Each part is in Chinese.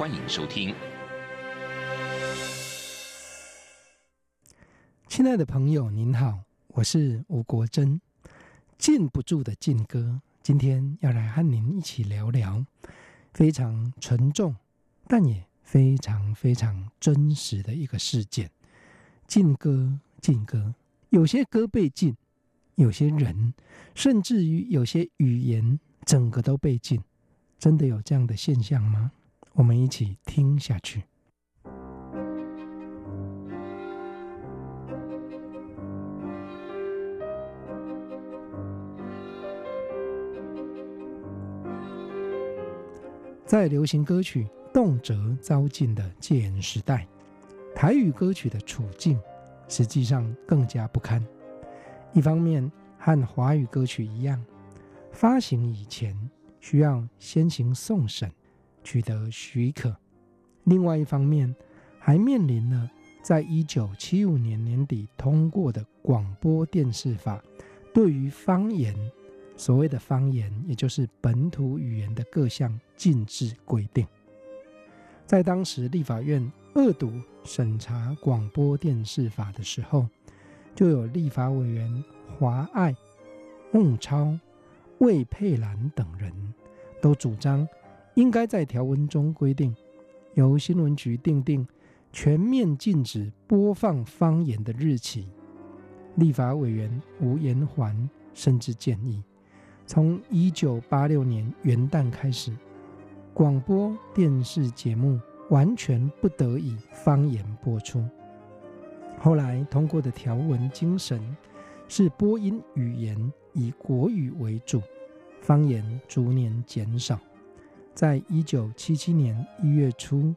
欢迎收听。亲爱的朋友，您好，我是吴国珍。禁不住的禁歌，今天要来和您一起聊聊非常沉重，但也非常非常真实的一个事件。禁歌，禁歌，有些歌被禁，有些人，甚至于有些语言。整个都被禁，真的有这样的现象吗？我们一起听下去。在流行歌曲动辄遭禁的戒严时代，台语歌曲的处境实际上更加不堪。一方面，和华语歌曲一样。发行以前需要先行送审，取得许可。另外一方面，还面临了在一九七五年年底通过的广播电视法，对于方言，所谓的方言，也就是本土语言的各项禁制规定。在当时立法院二读审查广播电视法的时候，就有立法委员华爱、孟超。魏佩兰等人都主张，应该在条文中规定，由新闻局订定全面禁止播放方言的日期。立法委员吴延环甚至建议，从一九八六年元旦开始，广播电视节目完全不得以方言播出。后来通过的条文精神是播音语言以国语为主，方言逐年减少。在一九七七年一月初，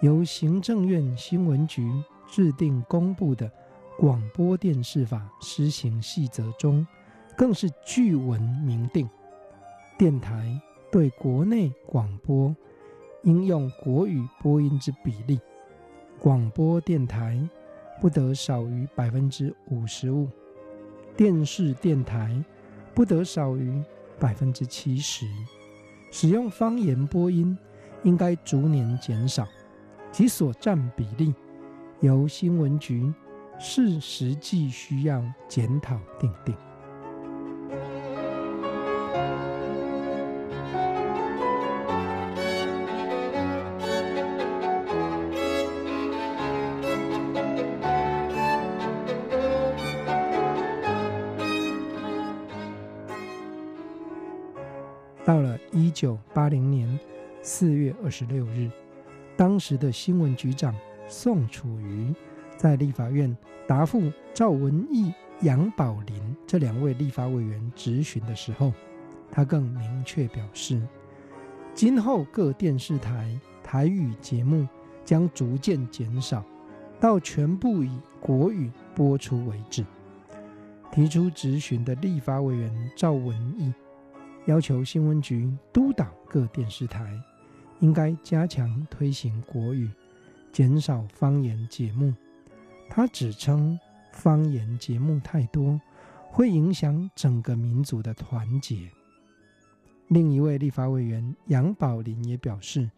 由行政院新闻局制定公布的《广播电视法施行细则》中，更是据文明定，电台对国内广播应用国语播音之比例，广播电台不得少于百分之五十五。电视电台不得少于百分之七十，使用方言播音应该逐年减少，其所占比例由新闻局视实际需要检讨定定。到了一九八零年四月二十六日，当时的新闻局长宋楚瑜在立法院答复赵文义、杨宝林这两位立法委员质询的时候，他更明确表示，今后各电视台台语节目将逐渐减少，到全部以国语播出为止。提出质询的立法委员赵文义。要求新闻局督导各电视台，应该加强推行国语，减少方言节目。他指称方言节目太多，会影响整个民族的团结。另一位立法委员杨宝林也表示，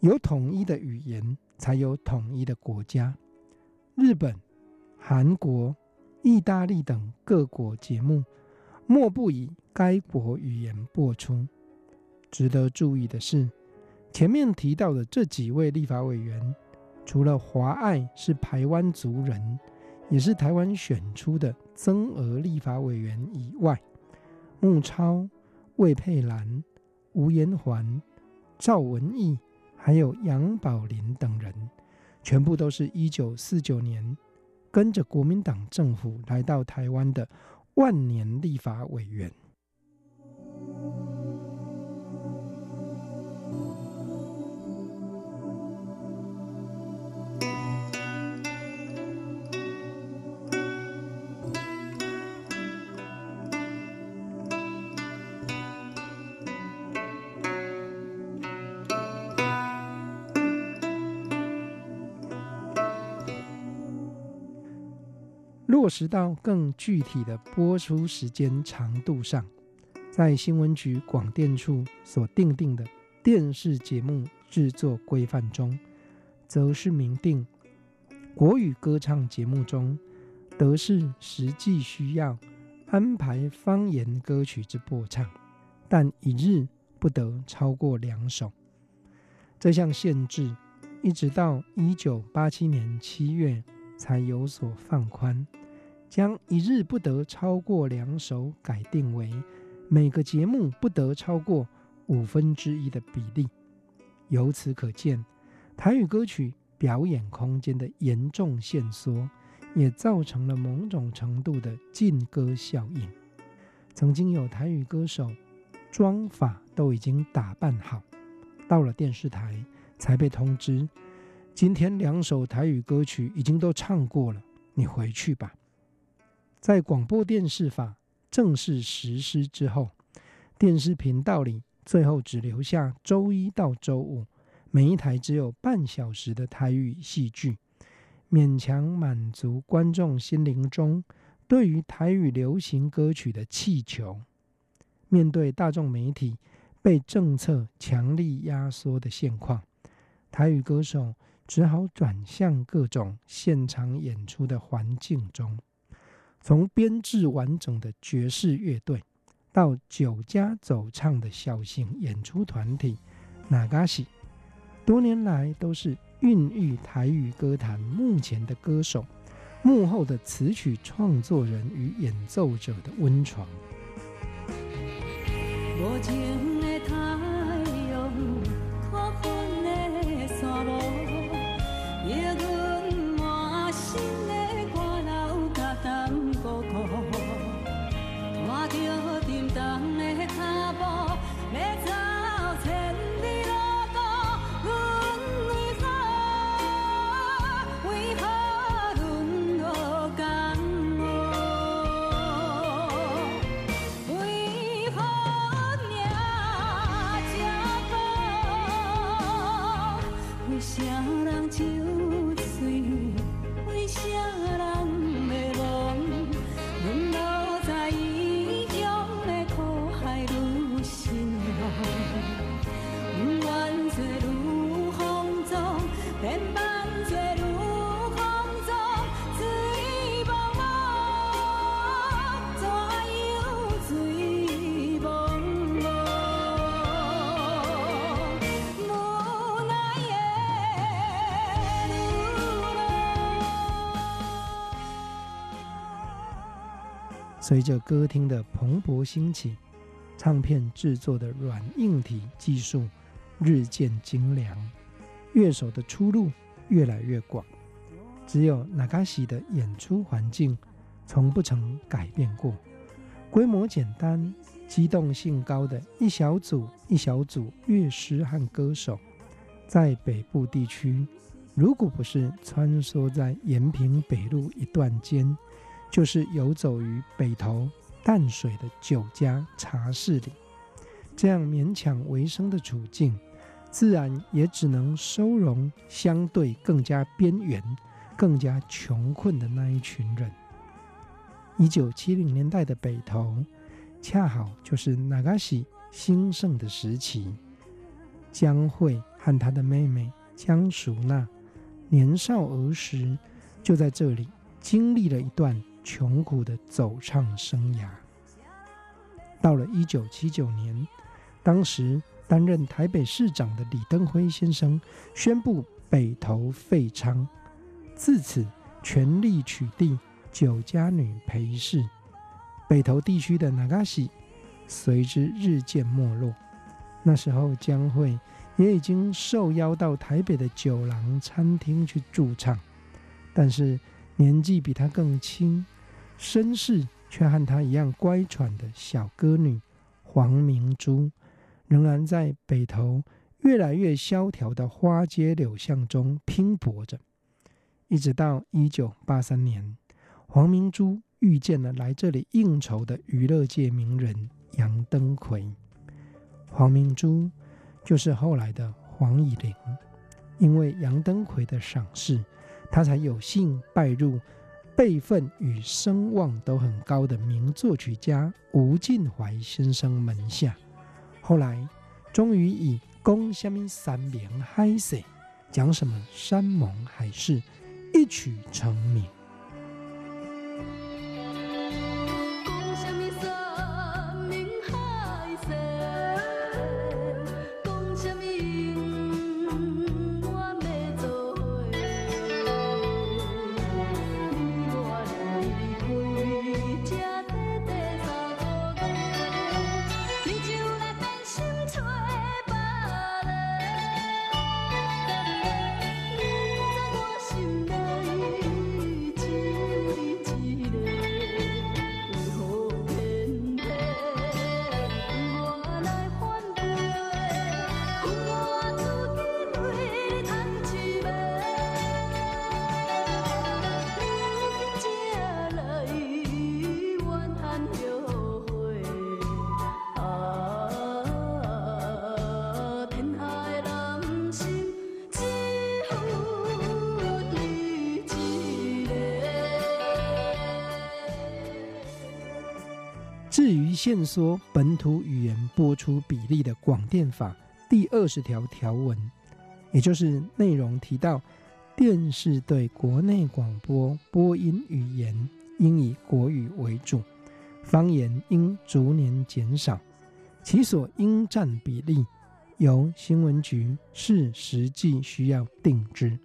有统一的语言，才有统一的国家。日本、韩国、意大利等各国节目，莫不以该国语言播出。值得注意的是，前面提到的这几位立法委员，除了华爱是台湾族人，也是台湾选出的增额立法委员以外，穆超、魏佩兰、吴延环、赵文义，还有杨宝林等人，全部都是一九四九年跟着国民党政府来到台湾的。万年立法委员。落实到更具体的播出时间长度上，在新闻局广电处所订定的电视节目制作规范中，则是明定国语歌唱节目中，得是实际需要安排方言歌曲之播唱，但一日不得超过两首。这项限制一直到一九八七年七月才有所放宽，将一日不得超过两首改定为每个节目不得超过五分之一的比例。由此可见，台语歌曲表演空间的严重限缩。也造成了某种程度的禁歌效应。曾经有台语歌手，妆发都已经打扮好，到了电视台才被通知，今天两首台语歌曲已经都唱过了，你回去吧。在广播电视法正式实施之后，电视频道里最后只留下周一到周五每一台只有半小时的台语戏剧。勉强满足观众心灵中对于台语流行歌曲的气球。面对大众媒体被政策强力压缩的现况，台语歌手只好转向各种现场演出的环境中。从编制完整的爵士乐队，到酒家走唱的小型演出团体，那嘎西，多年来都是。孕育台语歌坛目前的歌手，幕后的词曲创作人与演奏者的温床。随着歌厅的蓬勃兴起，唱片制作的软硬体技术日渐精良，乐手的出路越来越广。只有那嘎西的演出环境从不曾改变过，规模简单、机动性高的一小组一小组乐师和歌手，在北部地区，如果不是穿梭在延平北路一段间。就是游走于北投淡水的酒家茶室里，这样勉强维生的处境，自然也只能收容相对更加边缘、更加穷困的那一群人。一九七零年代的北投，恰好就是那嘎西兴盛的时期。江蕙和她的妹妹江淑娜，年少儿时就在这里经历了一段。穷苦的走唱生涯。到了一九七九年，当时担任台北市长的李登辉先生宣布北投废娼，自此全力取缔酒家女陪侍，北投地区的那嘎西随之日渐没落。那时候江蕙也已经受邀到台北的酒廊餐厅去驻唱，但是年纪比他更轻。身世却和她一样乖舛的小歌女黄明珠，仍然在北投越来越萧条的花街柳巷中拼搏着。一直到一九八三年，黄明珠遇见了来这里应酬的娱乐界名人杨登魁。黄明珠就是后来的黄乙玲，因为杨登魁的赏识，她才有幸拜入。辈分与声望都很高的名作曲家吴敬怀先生门下，后来终于以“讲什么山盟海誓”讲什么山盟海誓一曲成名。至于限缩本土语言播出比例的广电法第二十条条文，也就是内容提到，电视对国内广播播音语言应以国语为主，方言应逐年减少，其所应占比例由新闻局视实际需要定之。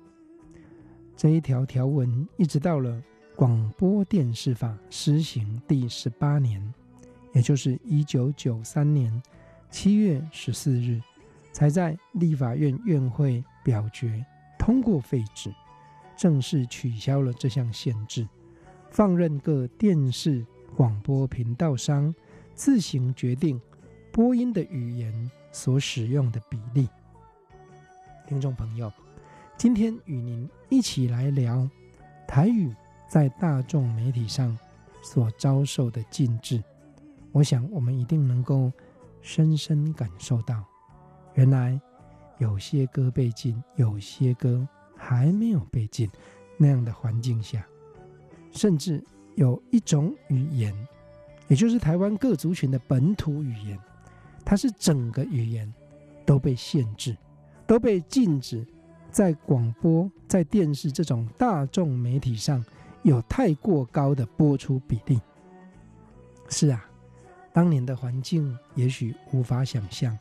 这一条条文一直到了广播电视法施行第十八年。也就是一九九三年七月十四日，才在立法院院会表决通过废止，正式取消了这项限制，放任各电视广播频道商自行决定播音的语言所使用的比例。听众朋友，今天与您一起来聊台语在大众媒体上所遭受的禁制。我想，我们一定能够深深感受到，原来有些歌被禁，有些歌还没有被禁。那样的环境下，甚至有一种语言，也就是台湾各族群的本土语言，它是整个语言都被限制，都被禁止在广播、在电视这种大众媒体上有太过高的播出比例。是啊。当年的环境也许无法想象，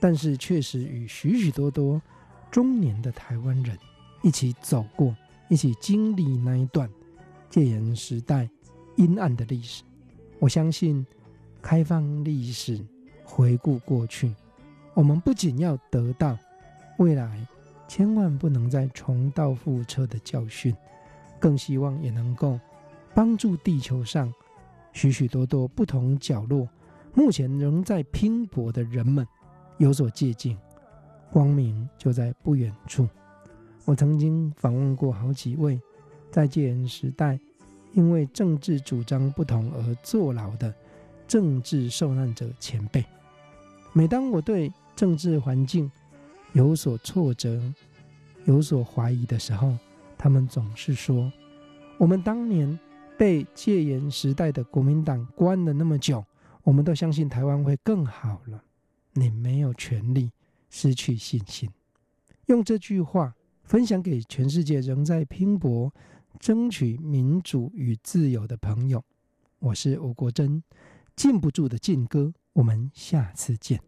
但是确实与许许多多中年的台湾人一起走过，一起经历那一段戒严时代阴暗的历史。我相信，开放历史，回顾过去，我们不仅要得到未来千万不能再重蹈覆辙的教训，更希望也能够帮助地球上。许许多多不同角落，目前仍在拼搏的人们有所借鉴，光明就在不远处。我曾经访问过好几位在戒严时代因为政治主张不同而坐牢的政治受难者前辈。每当我对政治环境有所挫折、有所怀疑的时候，他们总是说：“我们当年。”被戒严时代的国民党关了那么久，我们都相信台湾会更好了。你没有权利失去信心。用这句话分享给全世界仍在拼搏争取民主与自由的朋友。我是吴国珍，禁不住的禁歌。我们下次见。